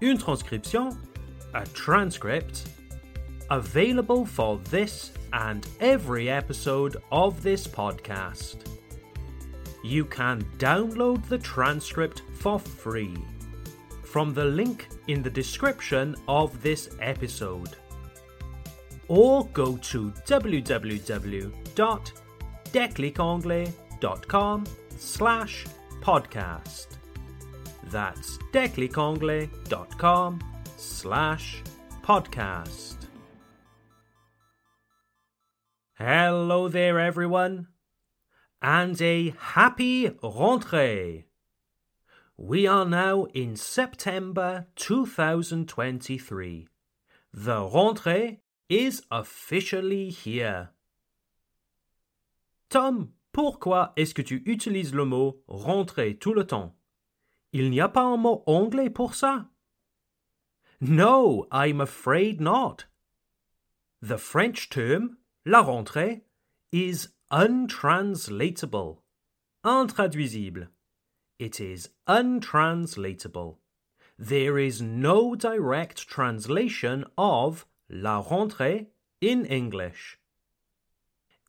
une transcription, a transcript, available for this and every episode of this podcast. You can download the transcript for free from the link in the description of this episode. Or go to www.declicanglais.com slash podcast. That's declicanglais.com slash podcast. Hello there, everyone, and a happy rentrée. We are now in September 2023. The rentrée is officially here. Tom, pourquoi est-ce que tu utilises le mot rentrée tout le temps? Il n'y a pas un mot anglais pour ça? No, I'm afraid not. The French term, la rentrée, is untranslatable. Intraduisible. It is untranslatable. There is no direct translation of la rentrée in English.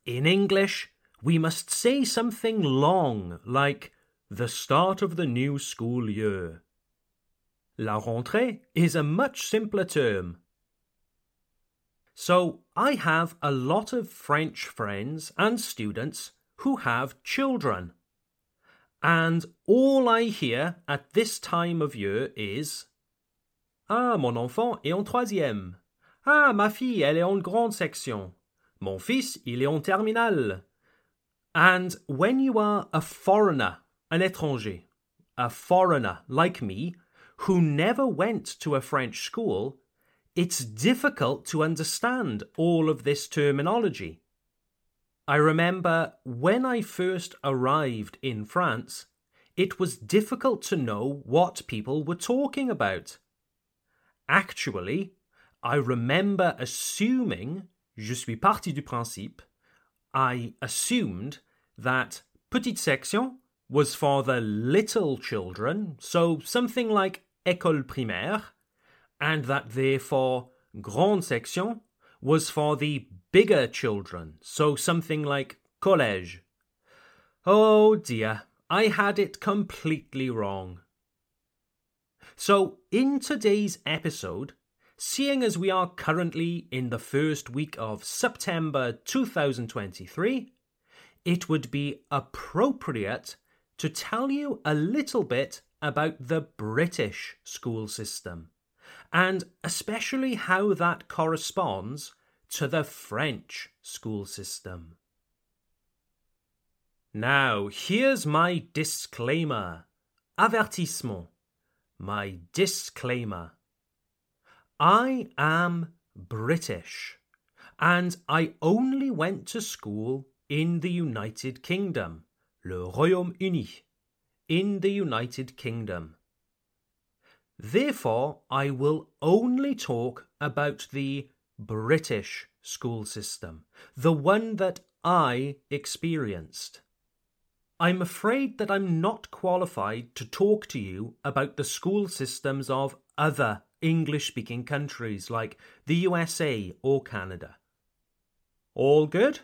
In English, we must say something long like the start of the new school year. La rentrée is a much simpler term. So, I have a lot of French friends and students who have children. And all I hear at this time of year is Ah, mon enfant est en troisième. Ah, ma fille, elle est en grande section. Mon fils, il est en terminale. And when you are a foreigner an étranger, a foreigner like me, who never went to a French school, it's difficult to understand all of this terminology. I remember when I first arrived in France, it was difficult to know what people were talking about. Actually, I remember assuming, je suis parti du principe, I assumed that petite section was for the little children, so something like école primaire, and that therefore grande section was for the bigger children, so something like collège. Oh dear, I had it completely wrong. So, in today's episode, seeing as we are currently in the first week of September 2023, it would be appropriate to tell you a little bit about the British school system, and especially how that corresponds to the French school system. Now, here's my disclaimer. Avertissement. My disclaimer. I am British, and I only went to school in the United Kingdom le Royaume-Uni, in the United Kingdom. Therefore, I will only talk about the British school system, the one that I experienced. I'm afraid that I'm not qualified to talk to you about the school systems of other English speaking countries like the USA or Canada. All good?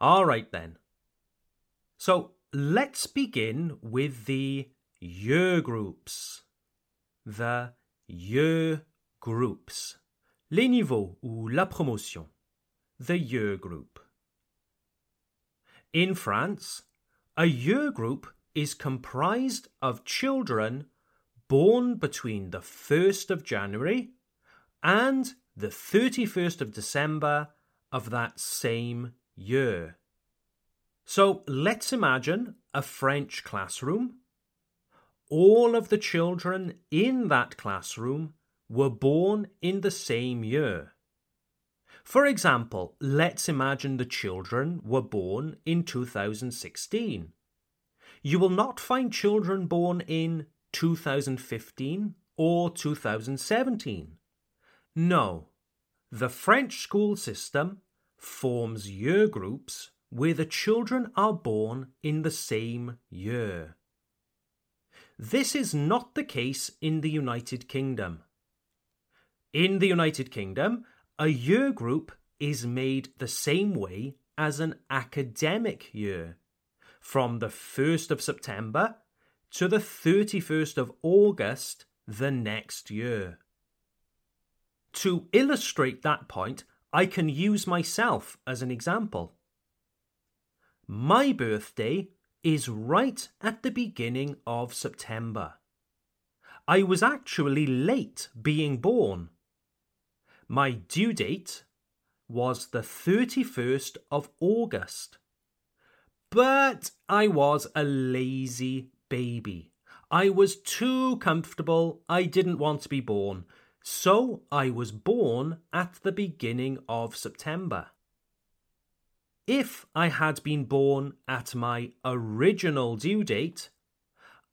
All right then. So let's begin with the year groups. The year groups. Les niveaux ou la promotion. The year group. In France, a year group is comprised of children born between the 1st of January and the 31st of December of that same year. So let's imagine a French classroom. All of the children in that classroom were born in the same year. For example, let's imagine the children were born in 2016. You will not find children born in 2015 or 2017. No, the French school system forms year groups where the children are born in the same year. This is not the case in the United Kingdom. In the United Kingdom, a year group is made the same way as an academic year, from the 1st of September to the 31st of August the next year. To illustrate that point, I can use myself as an example. My birthday is right at the beginning of September. I was actually late being born. My due date was the 31st of August. But I was a lazy baby. I was too comfortable. I didn't want to be born. So I was born at the beginning of September. If I had been born at my original due date,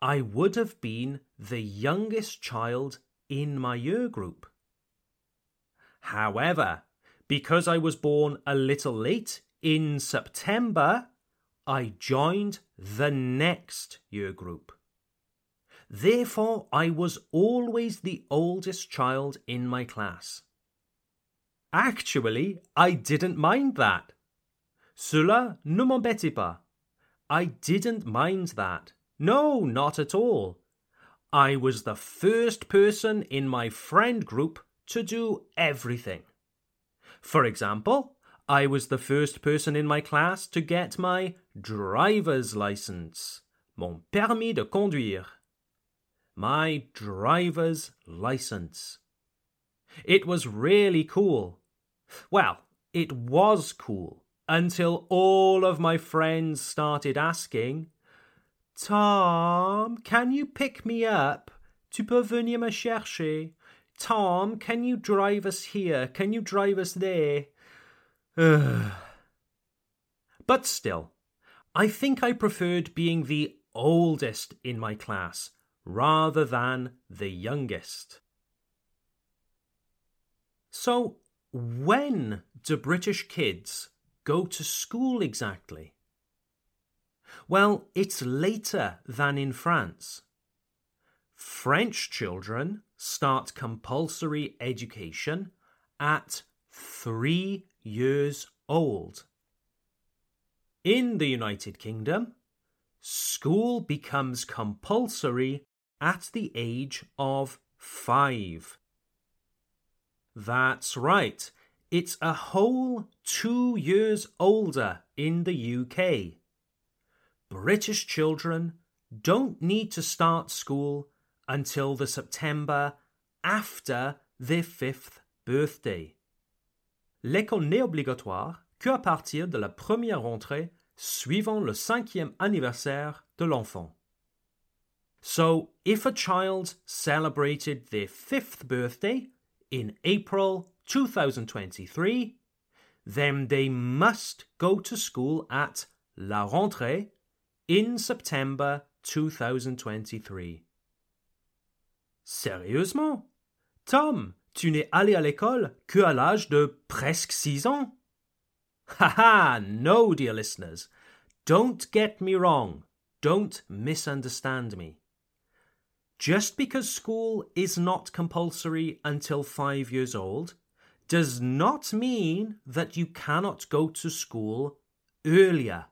I would have been the youngest child in my year group. However, because I was born a little late in September, I joined the next year group. Therefore, I was always the oldest child in my class. Actually, I didn't mind that. Cela ne m'embêtait pas. I didn't mind that. No, not at all. I was the first person in my friend group to do everything. For example, I was the first person in my class to get my driver's license, mon permis de conduire my driver's license. It was really cool. Well, it was cool until all of my friends started asking, Tom, can you pick me up? Tu peux venir me chercher? Tom, can you drive us here? Can you drive us there? but still, I think I preferred being the oldest in my class rather than the youngest. So, when do British kids go to school exactly? Well, it's later than in France. French children start compulsory education at three years old. In the United Kingdom, school becomes compulsory at the age of five. That's right, it's a whole two years older in the UK. British children don't need to start school until the September after their fifth birthday. L'école n'est obligatoire qu'à partir de la première rentrée suivant le cinquième anniversaire de l'enfant. So, if a child celebrated their fifth birthday in April 2023, then they must go to school at La Rentrée in September 2023. Sérieusement? Tom, tu n'es allé à l'école que à l'âge de presque six ans? Haha, no, dear listeners. Don't get me wrong. Don't misunderstand me. Just because school is not compulsory until five years old does not mean that you cannot go to school earlier.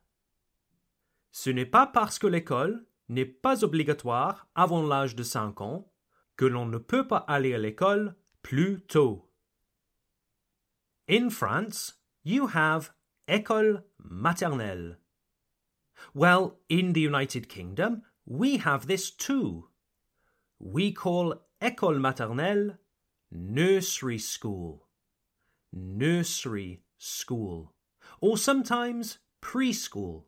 Ce n'est pas parce que l'école n'est pas obligatoire avant l'âge de 5 ans que l'on ne peut pas aller à l'école plus tôt. In France, you have école maternelle. Well, in the United Kingdom, we have this too we call école maternelle nursery school. Nursery school. Or sometimes preschool.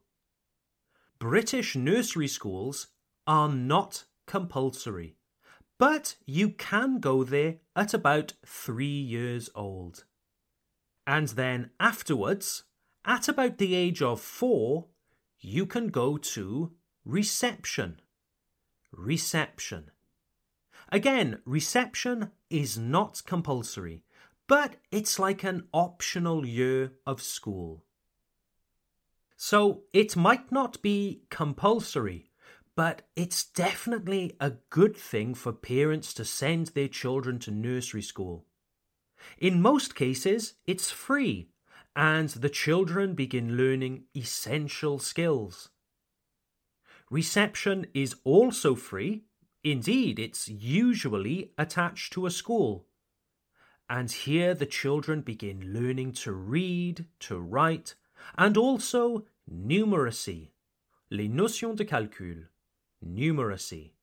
British nursery schools are not compulsory, but you can go there at about three years old. And then afterwards, at about the age of four, you can go to reception. Reception. Again, reception is not compulsory, but it's like an optional year of school. So it might not be compulsory, but it's definitely a good thing for parents to send their children to nursery school. In most cases, it's free, and the children begin learning essential skills. Reception is also free, indeed, it's usually attached to a school. And here the children begin learning to read, to write, and also numeracy, les notions de calcul numeracy.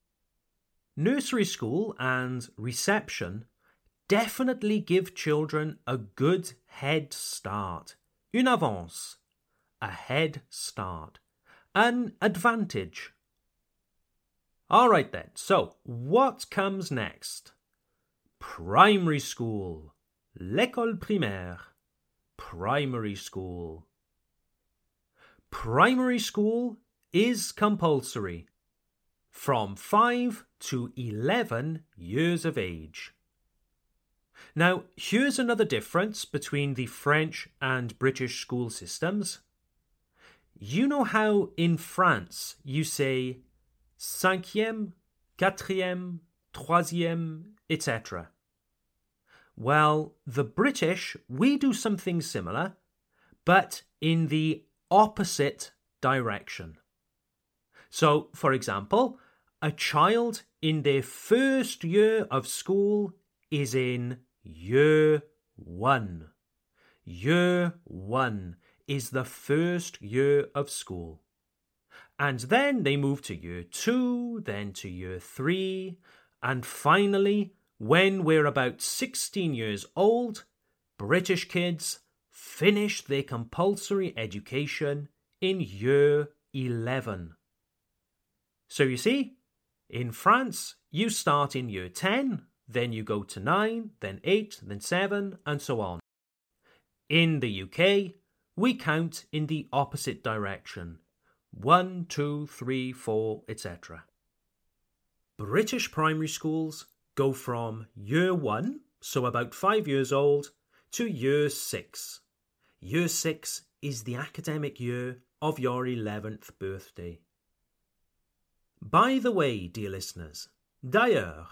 Nursery school and reception definitely give children a good head start. Une avance. A head start. An advantage. All right then, so what comes next? Primary school. L'école primaire. Primary school. Primary school is compulsory from 5 to 11 years of age. Now, here's another difference between the French and British school systems. You know how in France you say cinquième, quatrième, troisième, etc. Well, the British, we do something similar, but in the opposite direction. So, for example, a child in their first year of school is in year one. Year one is the first year of school. And then they move to year two, then to year three, and finally, when we're about 16 years old, British kids finish their compulsory education in year 11. So you see, in France, you start in year 10, then you go to 9, then 8, then 7, and so on. In the UK, we count in the opposite direction 1, 2, 3, 4, etc. British primary schools go from year 1, so about 5 years old, to year 6. Year 6 is the academic year of your 11th birthday. By the way, dear listeners, d'ailleurs,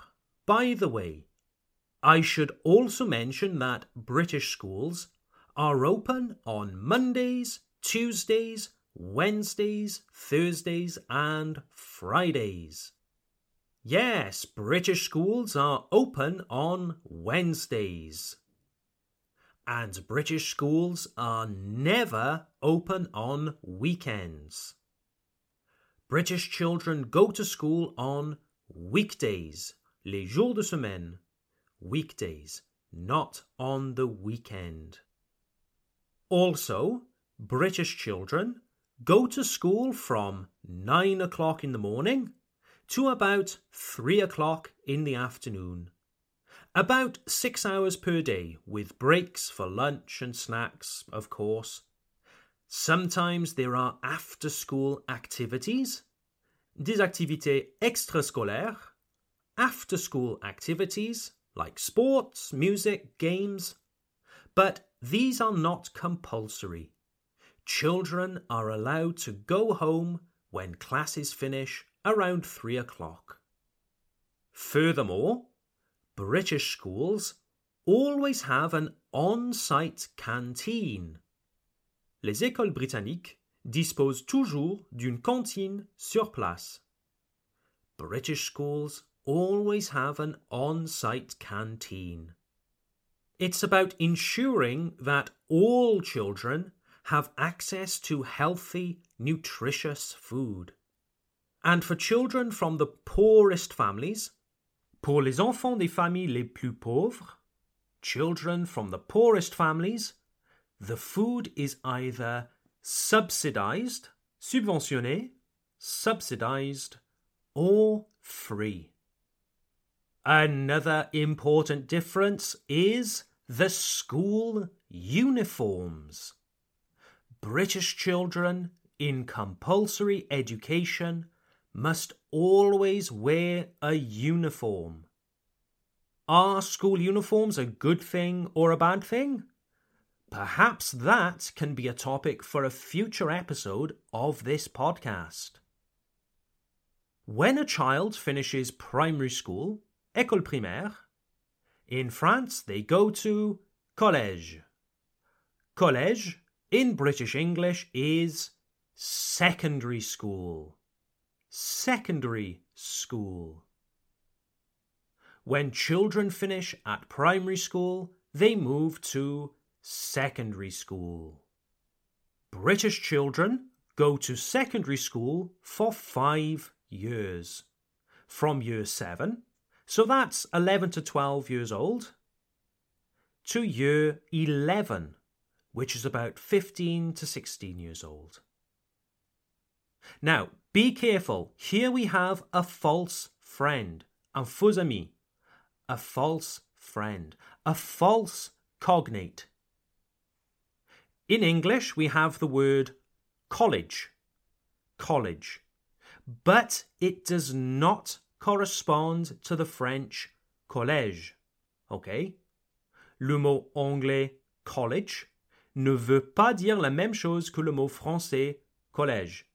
by the way, I should also mention that British schools are open on Mondays, Tuesdays, Wednesdays, Thursdays, and Fridays. Yes, British schools are open on Wednesdays. And British schools are never open on weekends. British children go to school on weekdays, les jours de semaine, weekdays, not on the weekend. Also, British children go to school from 9 o'clock in the morning to about 3 o'clock in the afternoon. About six hours per day, with breaks for lunch and snacks, of course, Sometimes there are after school activities, des activités extrascolaires, after school activities like sports, music, games. But these are not compulsory. Children are allowed to go home when classes finish around three o'clock. Furthermore, British schools always have an on site canteen les écoles britanniques disposent toujours d'une cantine sur place. British schools always have an on site canteen. It's about ensuring that all children have access to healthy, nutritious food. And for children from the poorest families, pour les enfants des familles les plus pauvres, children from the poorest families, the food is either subsidized, subventionné, subsidized, or free. Another important difference is the school uniforms. British children in compulsory education must always wear a uniform. Are school uniforms a good thing or a bad thing? Perhaps that can be a topic for a future episode of this podcast. When a child finishes primary school, école primaire, in France they go to collège. Collège in British English is secondary school. Secondary school. When children finish at primary school, they move to secondary school. British children go to secondary school for five years. From year seven, so that's 11 to 12 years old, to year 11, which is about 15 to 16 years old. Now, be careful. Here we have a false friend, un faux ami, a false friend, a false cognate. In English, we have the word college, college, but it does not correspond to the French collège. OK? Le mot anglais college ne veut pas dire la même chose que le mot français collège.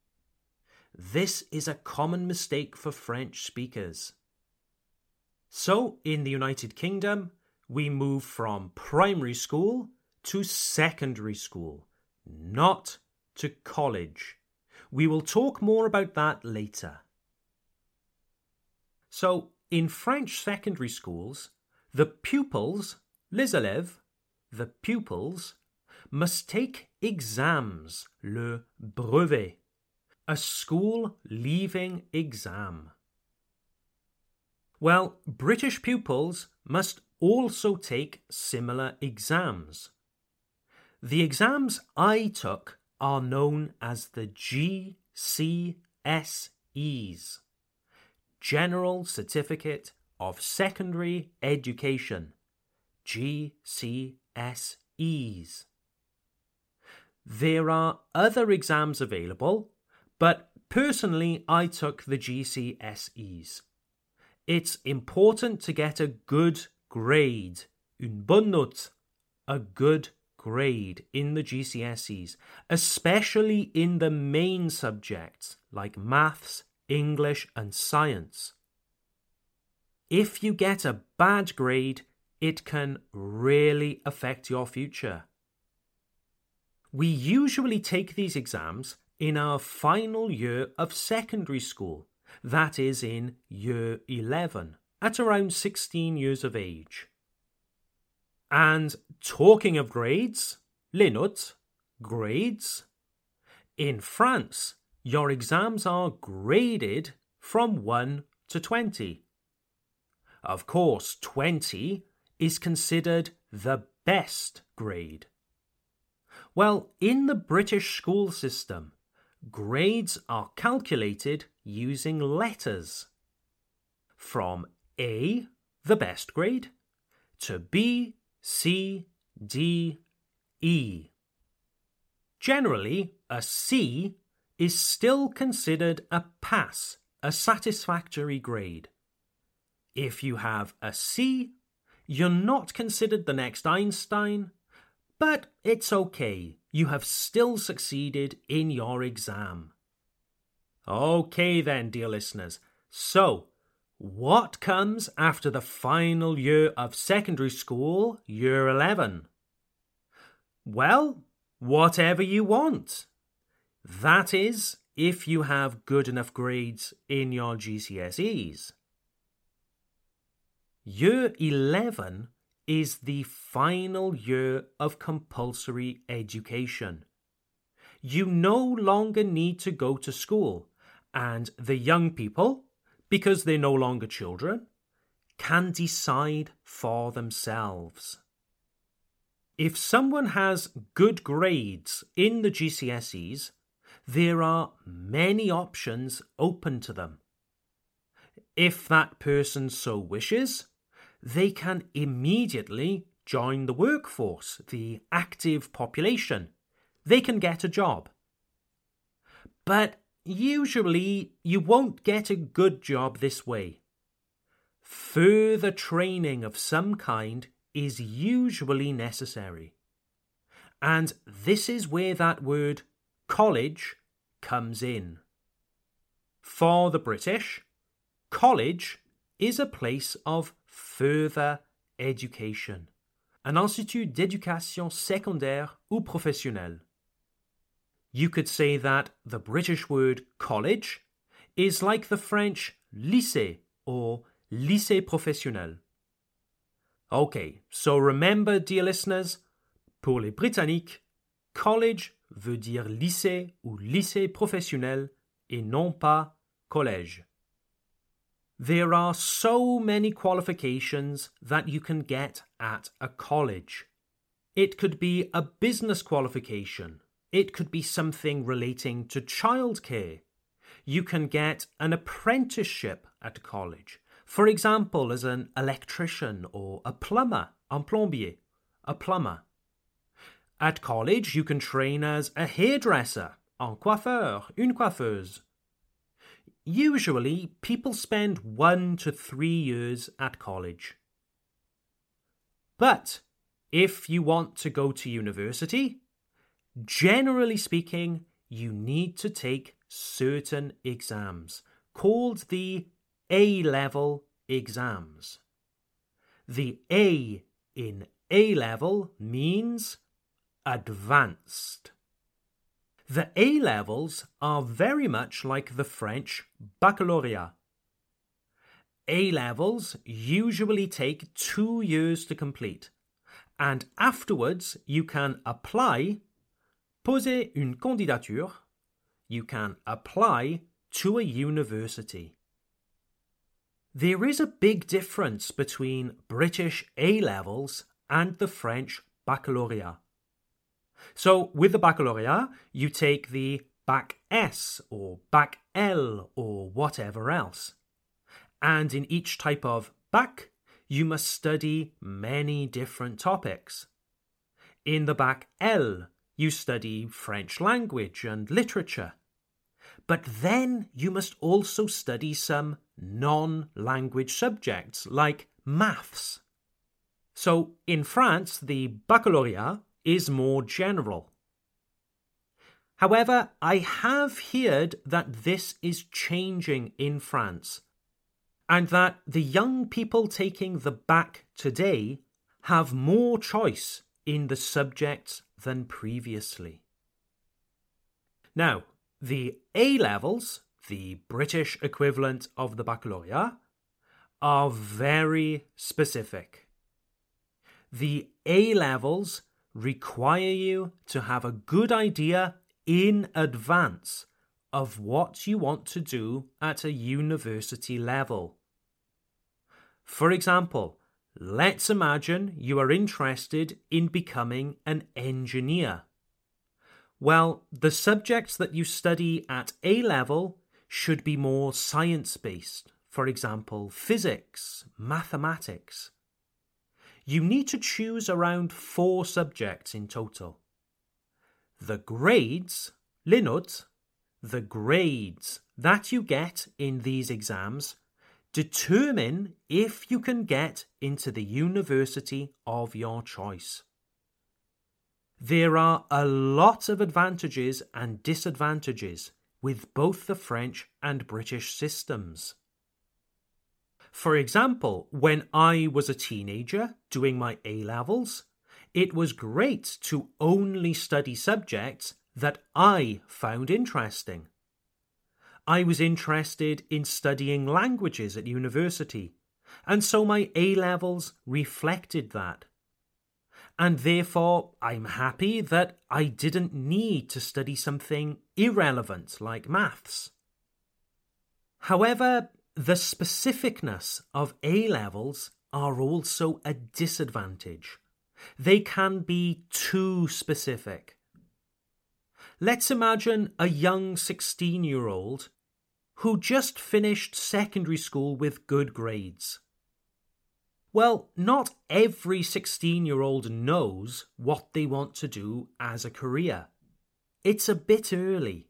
This is a common mistake for French speakers. So, in the United Kingdom, we move from primary school to secondary school, not to college. We will talk more about that later. So, in French secondary schools, the pupils, les élèves, the pupils, must take exams, le brevet, a school leaving exam. Well, British pupils must also take similar exams. The exams I took are known as the GCSEs General Certificate of Secondary Education GCSEs. There are other exams available, but personally I took the GCSEs. It's important to get a good grade, une bonne note, a good grade in the GCSEs, especially in the main subjects like maths, English, and science. If you get a bad grade, it can really affect your future. We usually take these exams in our final year of secondary school, that is, in year 11, at around 16 years of age. And talking of grades, notes, grades. In France, your exams are graded from 1 to 20. Of course, 20 is considered the best grade. Well, in the British school system, grades are calculated using letters. From A, the best grade, to B, C, D, E. Generally, a C is still considered a pass, a satisfactory grade. If you have a C, you're not considered the next Einstein, but it's okay, you have still succeeded in your exam. Okay, then, dear listeners, so what comes after the final year of secondary school, year 11? Well, whatever you want. That is, if you have good enough grades in your GCSEs. Year 11 is the final year of compulsory education. You no longer need to go to school, and the young people, because they're no longer children, can decide for themselves. If someone has good grades in the GCSEs, there are many options open to them. If that person so wishes, they can immediately join the workforce, the active population. They can get a job. But usually you won't get a good job this way. Further training of some kind is usually necessary. And this is where that word college comes in. For the British, college is a place of further education, an institut d'éducation secondaire ou professionnelle. You could say that the British word college is like the French lycée or lycée professionnel. Okay, so remember, dear listeners, pour les Britanniques, college veut dire lycée ou lycée professionnel et non pas collège. There are so many qualifications that you can get at a college. It could be a business qualification. It could be something relating to childcare. You can get an apprenticeship at college. For example, as an electrician or a plumber, un plombier, a plumber. At college, you can train as a hairdresser, un coiffeur, une coiffeuse. Usually, people spend one to three years at college. But if you want to go to university, generally speaking, you need to take certain exams called the A level exams. The A in A level means advanced. The A levels are very much like the French baccalaureate. A levels usually take two years to complete, and afterwards you can apply, poser une candidature, you can apply to a university. There is a big difference between British A levels and the French baccalaureate. So with the baccalaureate, you take the bac S or bac L or whatever else. And in each type of bac, you must study many different topics. In the bac L, you study French language and literature. But then you must also study some non language subjects like maths. So in France, the baccalaureate is more general. However, I have heard that this is changing in France, and that the young people taking the bac today have more choice in the subjects than previously. Now, the A levels, the British equivalent of the baccalaureate, are very specific. The A levels require you to have a good idea in advance of what you want to do at a university level. For example, let's imagine you are interested in becoming an engineer. Well, the subjects that you study at A level should be more science based, for example, physics, mathematics you need to choose around four subjects in total. The grades, notes, the grades that you get in these exams determine if you can get into the university of your choice. There are a lot of advantages and disadvantages with both the French and British systems. For example, when I was a teenager doing my A levels, it was great to only study subjects that I found interesting. I was interested in studying languages at university, and so my A levels reflected that. And therefore, I'm happy that I didn't need to study something irrelevant like maths. However, the specificness of A levels are also a disadvantage. They can be too specific. Let's imagine a young 16 year old who just finished secondary school with good grades. Well, not every 16 year old knows what they want to do as a career. It's a bit early.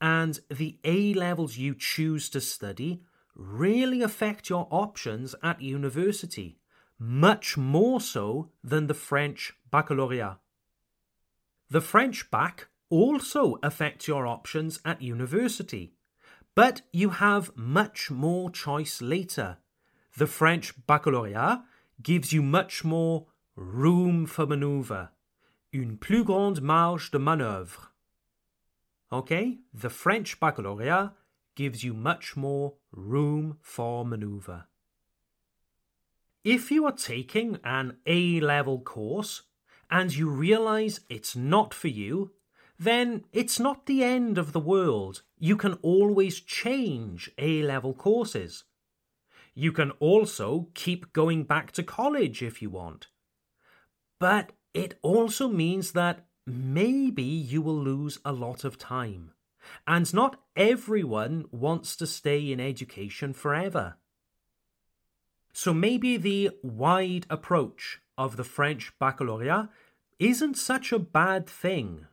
And the A levels you choose to study really affect your options at university, much more so than the French baccalaureate. The French bac also affects your options at university, but you have much more choice later. The French baccalaureate gives you much more room for maneuver, une plus grande marge de manœuvre. Okay, the French baccalaureate gives you much more room for maneuver. If you are taking an A level course and you realize it's not for you, then it's not the end of the world. You can always change A level courses. You can also keep going back to college if you want. But it also means that maybe you will lose a lot of time. And not everyone wants to stay in education forever. So maybe the wide approach of the French baccalaureate isn't such a bad thing.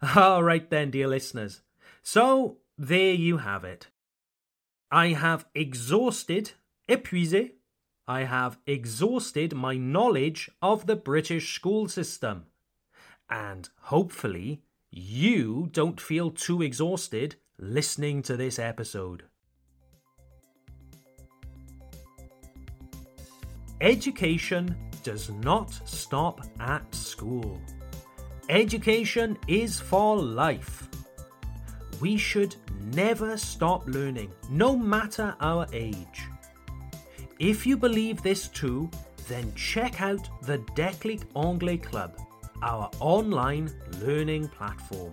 All right, then, dear listeners. So there you have it. I have exhausted, épuisé, I have exhausted my knowledge of the British school system. And hopefully, you don't feel too exhausted listening to this episode. Education does not stop at school. Education is for life. We should never stop learning, no matter our age. If you believe this too, then check out the Déclic Anglais Club, our online learning platform.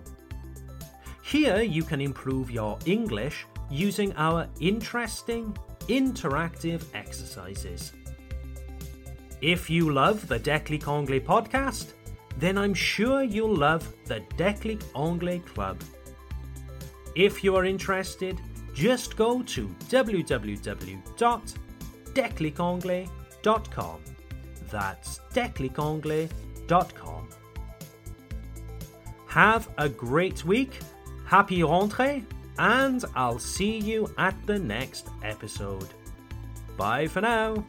Here you can improve your English using our interesting, interactive exercises. If you love the Déclic Anglais podcast, then I'm sure you'll love the Déclic Anglais Club. If you are interested, just go to www.declicanglais.com. That's declicanglais.com. Have a great week, happy rentrée, and I'll see you at the next episode. Bye for now.